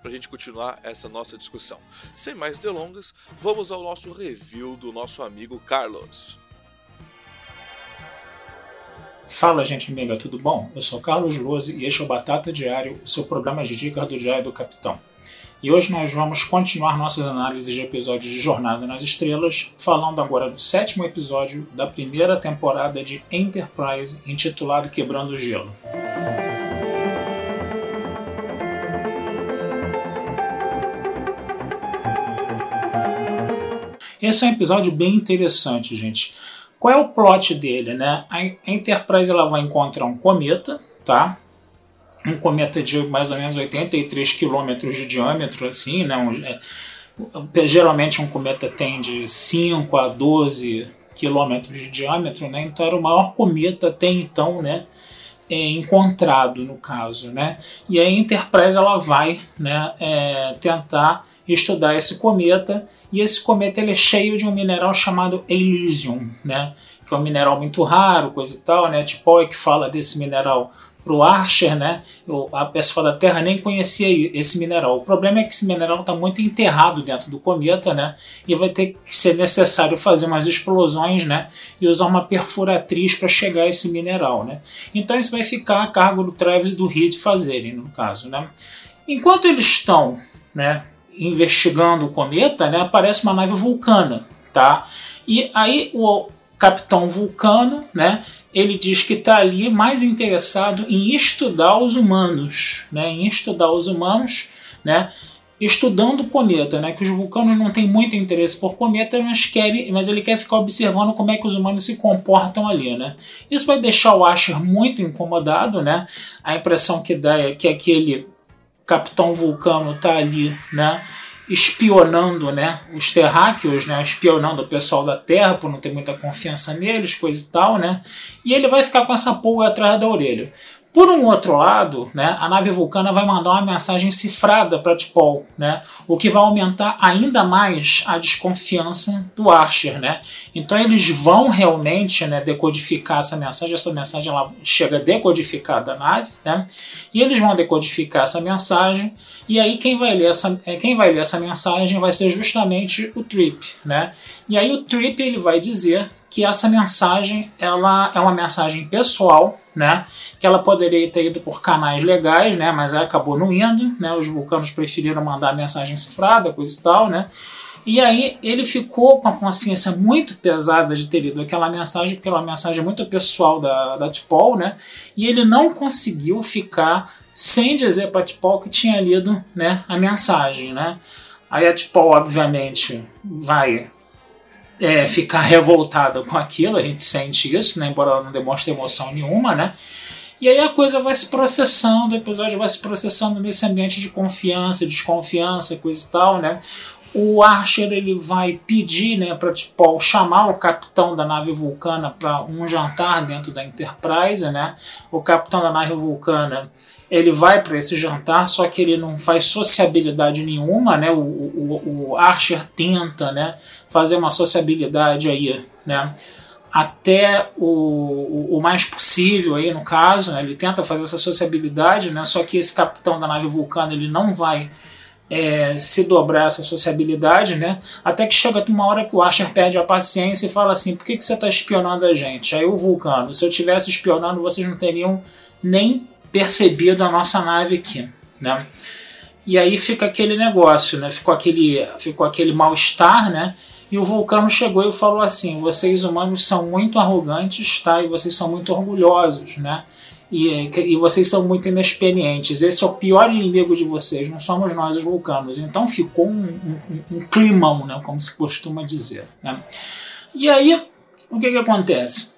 para a gente continuar essa nossa discussão. Sem mais delongas, vamos ao nosso review do nosso amigo Carlos. Fala, gente amiga, tudo bom? Eu sou Carlos Lose e este é o Batata Diário, o seu programa de dicas do Diário do Capitão. E hoje nós vamos continuar nossas análises de episódios de Jornada nas Estrelas, falando agora do sétimo episódio da primeira temporada de Enterprise, intitulado Quebrando o Gelo. Esse é um episódio bem interessante, gente. Qual é o plot dele, né? A Enterprise ela vai encontrar um cometa, tá? um cometa de mais ou menos 83 quilômetros de diâmetro, assim, né? Um, é, geralmente um cometa tem de 5 a 12 quilômetros de diâmetro, né? Então era o maior cometa até então, né? É, encontrado no caso, né? E a Enterprise ela vai, né? É, tentar estudar esse cometa e esse cometa ele é cheio de um mineral chamado Elysium, né? Que é um mineral muito raro, coisa e tal, né? Tipo, que fala desse mineral para o Archer, né? A pessoa da Terra nem conhecia esse mineral. O problema é que esse mineral está muito enterrado dentro do cometa, né? E vai ter que ser necessário fazer umas explosões, né? E usar uma perfuratriz para chegar a esse mineral, né? Então isso vai ficar a cargo do Travis e do Reed fazerem, no caso, né? Enquanto eles estão, né? Investigando o cometa, né? Aparece uma nave vulcana, tá? E aí o Capitão Vulcano, né? Ele diz que está ali mais interessado em estudar os humanos, né, em estudar os humanos, né, estudando o cometa, né, que os vulcanos não têm muito interesse por cometa, mas, querem, mas ele quer ficar observando como é que os humanos se comportam ali, né. Isso vai deixar o Asher muito incomodado, né, a impressão que dá é que aquele capitão vulcano está ali, né, espionando né, os terráqueos, né, espionando o pessoal da Terra por não ter muita confiança neles, coisa e tal, né? E ele vai ficar com essa pulga atrás da orelha. Por um outro lado, né, a nave vulcana vai mandar uma mensagem cifrada para T'Pol, né, o que vai aumentar ainda mais a desconfiança do Archer. Né? Então eles vão realmente né, decodificar essa mensagem, essa mensagem ela chega decodificada da nave, né, e eles vão decodificar essa mensagem, e aí quem vai ler essa, é, quem vai ler essa mensagem vai ser justamente o Trip. Né? E aí o Trip ele vai dizer que essa mensagem ela é uma mensagem pessoal né? Que ela poderia ter ido por canais legais, né? Mas acabou não indo, né? Os vulcanos preferiram mandar mensagem cifrada, coisa e tal, né? E aí ele ficou com a consciência muito pesada de ter lido aquela mensagem, porque é uma mensagem muito pessoal da, da Tipol, né? E ele não conseguiu ficar sem dizer para Tipol que tinha lido né, a mensagem, né? Aí a Tipol, obviamente, vai é, ficar revoltada com aquilo, a gente sente isso, né? embora ela não demonstre emoção nenhuma, né? E aí a coisa vai se processando, o episódio vai se processando nesse ambiente de confiança, desconfiança, coisa e tal, né? O Archer ele vai pedir né, para tipo, chamar o capitão da nave vulcana para um jantar dentro da Enterprise. Né? O capitão da nave vulcana ele vai para esse jantar, só que ele não faz sociabilidade nenhuma, né? O, o, o Archer tenta, né, fazer uma sociabilidade aí, né? Até o, o, mais possível aí no caso, né? ele tenta fazer essa sociabilidade, né? Só que esse capitão da nave vulcana ele não vai é, se dobrar essa sociabilidade, né? Até que chega uma hora que o Archer perde a paciência e fala assim: por que, que você está espionando a gente? Aí o Vulcano, se eu tivesse espionando, vocês não teriam nem percebido a nossa nave aqui, né? E aí fica aquele negócio, né? Ficou aquele, ficou aquele mal-estar, né? E o Vulcano chegou e falou assim: vocês humanos são muito arrogantes, tá? E vocês são muito orgulhosos, né? e, e vocês são muito inexperientes. Esse é o pior inimigo de vocês, não somos nós os vulcanos. Então ficou um, um, um climão, né, como se costuma dizer. Né? E aí, o que, que acontece?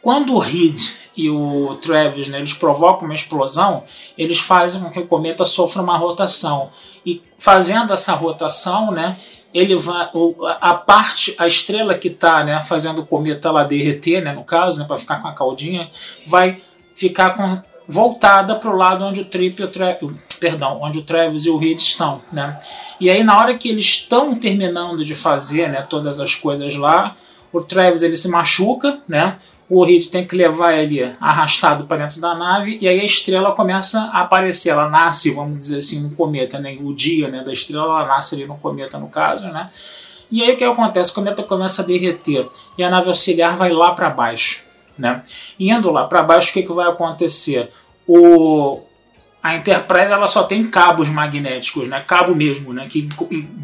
Quando o Reed e o Travis né, eles provocam uma explosão, eles fazem com que o cometa sofra uma rotação. E fazendo essa rotação, né, ele vai a parte a estrela que está né, fazendo o cometa lá derreter né, no caso né, para ficar com a caldinha vai ficar com, voltada para o lado onde o Trip o Tra perdão onde o Travis e o Reed estão né e aí na hora que eles estão terminando de fazer né, todas as coisas lá o Travis ele se machuca né o Reed tem que levar ele arrastado para dentro da nave e aí a estrela começa a aparecer. Ela nasce, vamos dizer assim, um cometa, né? O dia né, da estrela ela nasce ali no cometa, no caso, né? E aí o que acontece? O cometa começa a derreter e a nave auxiliar vai lá para baixo, né? Indo lá para baixo, o que, que vai acontecer? O, a Enterprise ela só tem cabos magnéticos, né? Cabo mesmo, né? Que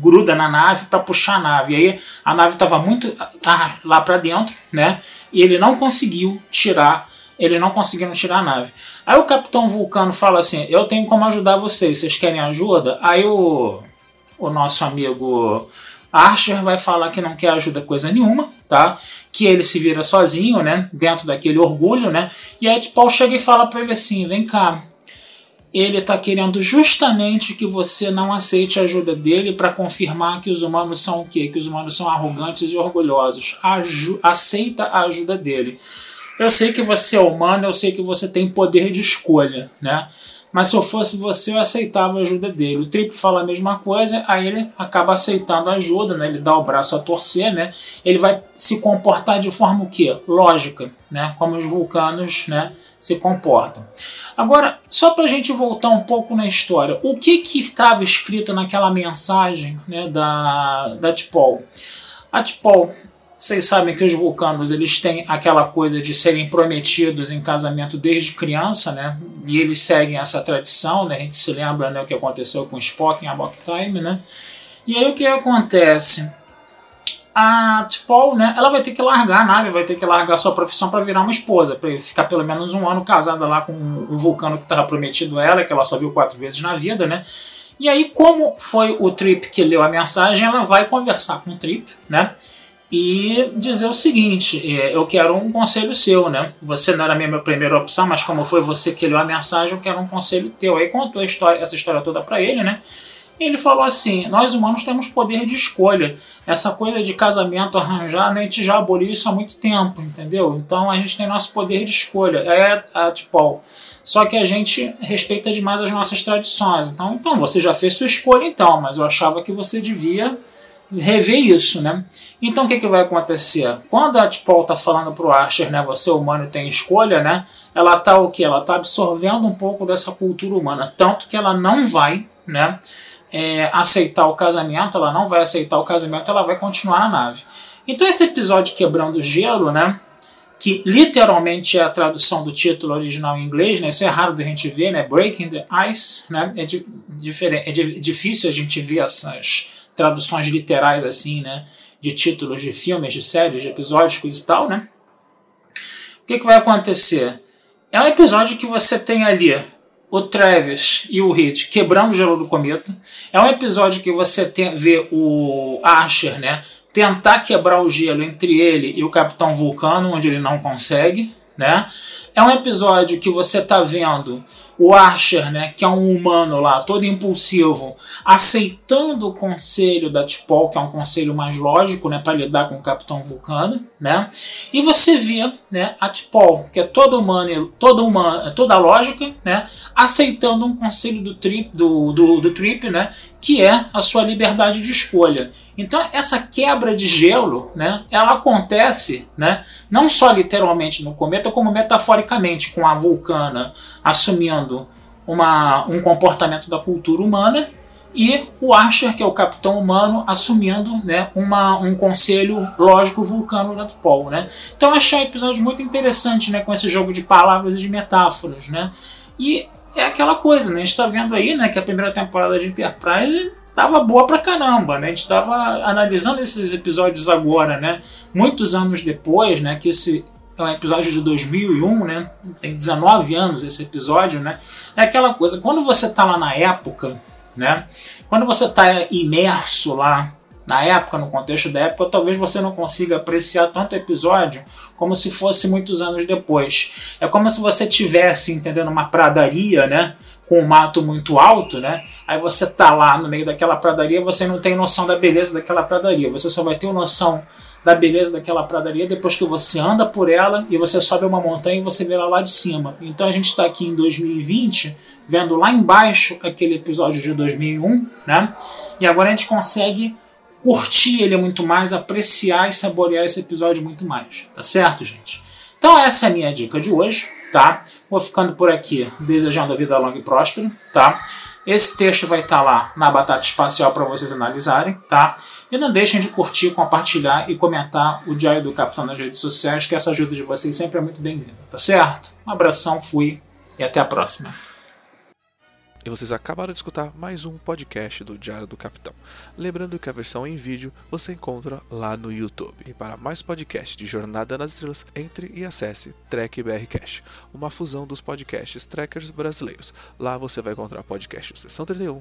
gruda na nave para puxar a nave. E aí a nave estava muito ah, lá para dentro, né? E ele não conseguiu tirar, eles não conseguiram tirar a nave. Aí o Capitão Vulcano fala assim: Eu tenho como ajudar vocês, vocês querem ajuda? Aí o, o nosso amigo Archer vai falar que não quer ajuda coisa nenhuma, tá? Que ele se vira sozinho, né? Dentro daquele orgulho, né? E aí Paul chega e fala para ele assim: Vem cá, ele está querendo justamente que você não aceite a ajuda dele para confirmar que os humanos são o quê? Que os humanos são arrogantes e orgulhosos. Aju aceita a ajuda dele. Eu sei que você é humano, eu sei que você tem poder de escolha, né? Mas se eu fosse você, eu aceitava a ajuda dele. O Trip fala a mesma coisa, aí ele acaba aceitando a ajuda, né? Ele dá o braço a torcer, né? Ele vai se comportar de forma o quê? Lógica, né? Como os vulcanos, né? Se comportam. Agora, só para a gente voltar um pouco na história, o que que estava escrito naquela mensagem né, da, da T'Pol? A T'Pol, vocês sabem que os vulcanos eles têm aquela coisa de serem prometidos em casamento desde criança, né? E eles seguem essa tradição, né? A gente se lembra né, o que aconteceu com Spock em Amok Time, né? E aí o que acontece? a T'Pol, né, ela vai ter que largar a nave, vai ter que largar sua profissão para virar uma esposa, para ficar pelo menos um ano casada lá com o vulcano que estava prometido a ela, que ela só viu quatro vezes na vida, né? E aí, como foi o Trip que leu a mensagem, ela vai conversar com o Trip, né? E dizer o seguinte: é, eu quero um conselho seu, né? Você não era a minha primeira opção, mas como foi você que leu a mensagem, eu quero um conselho teu. Aí contou história, essa história toda para ele, né? ele falou assim: nós humanos temos poder de escolha. Essa coisa de casamento arranjado, a gente já aboliu isso há muito tempo, entendeu? Então a gente tem nosso poder de escolha. É a tipo, só que a gente respeita demais as nossas tradições. Então, então você já fez sua escolha, então, mas eu achava que você devia rever isso, né? Então o que, que vai acontecer? Quando a T'Pol está falando para o Archer, né, você humano tem escolha, né? Ela está o que? Ela está absorvendo um pouco dessa cultura humana, tanto que ela não vai, né? é, aceitar o casamento, ela não vai aceitar o casamento, ela vai continuar na nave. Então esse episódio quebrando o gelo, né? Que literalmente é a tradução do título original em inglês, né? Isso é raro da gente ver, né? Breaking the Ice, né? É, di diferente, é di difícil a gente ver essas traduções literais assim, né? De títulos de filmes, de séries, de episódios, coisa e tal, né? O que, que vai acontecer? É um episódio que você tem ali o Travis e o Hit quebrando o gelo do cometa. É um episódio que você tem, vê o Archer, né? Tentar quebrar o gelo entre ele e o Capitão Vulcano, onde ele não consegue, né? É um episódio que você está vendo o Archer, né, que é um humano lá, todo impulsivo, aceitando o conselho da T'Pol, que é um conselho mais lógico, né, para lidar com o Capitão Vulcano, né? E você vê, né, a T'Pol, que é toda humana, toda toda lógica, né, aceitando um conselho do Trip, do, do, do Trip, né, que é a sua liberdade de escolha. Então essa quebra de gelo, né, ela acontece, né, não só literalmente no cometa, como metaforicamente com a vulcana assumindo uma, um comportamento da cultura humana e o Archer, que é o capitão humano, assumindo né, uma, um conselho lógico vulcano da Paul. Né? Então eu achei um episódio muito interessante né, com esse jogo de palavras e de metáforas. Né? E é aquela coisa, né? a gente está vendo aí né, que a primeira temporada de Enterprise tava boa pra caramba, né? A gente tava analisando esses episódios agora, né? Muitos anos depois, né? Que esse é um episódio de 2001, né? Tem 19 anos esse episódio, né? É aquela coisa, quando você está lá na época, né? Quando você está imerso lá na época, no contexto da época, talvez você não consiga apreciar tanto o episódio como se fosse muitos anos depois. É como se você tivesse, entendendo, uma pradaria, né? Com um mato muito alto, né? Aí você tá lá no meio daquela pradaria, você não tem noção da beleza daquela pradaria. Você só vai ter noção da beleza daquela pradaria depois que você anda por ela e você sobe uma montanha e você vê ela lá de cima. Então a gente está aqui em 2020 vendo lá embaixo aquele episódio de 2001, né? E agora a gente consegue curtir ele muito mais, apreciar e saborear esse episódio muito mais. Tá certo, gente? Então essa é a minha dica de hoje, tá? Vou ficando por aqui, desejando a vida longa e próspera, tá? Esse texto vai estar lá na Batata Espacial para vocês analisarem, tá? E não deixem de curtir, compartilhar e comentar o Diário do Capitão nas redes sociais, que essa ajuda de vocês sempre é muito bem-vinda, tá certo? Um abração, fui e até a próxima. E vocês acabaram de escutar mais um podcast do Diário do Capitão. Lembrando que a versão em vídeo você encontra lá no YouTube. E para mais podcasts de Jornada nas Estrelas, entre e acesse Trek BR Cash, uma fusão dos podcasts trackers brasileiros. Lá você vai encontrar podcast Sessão 31,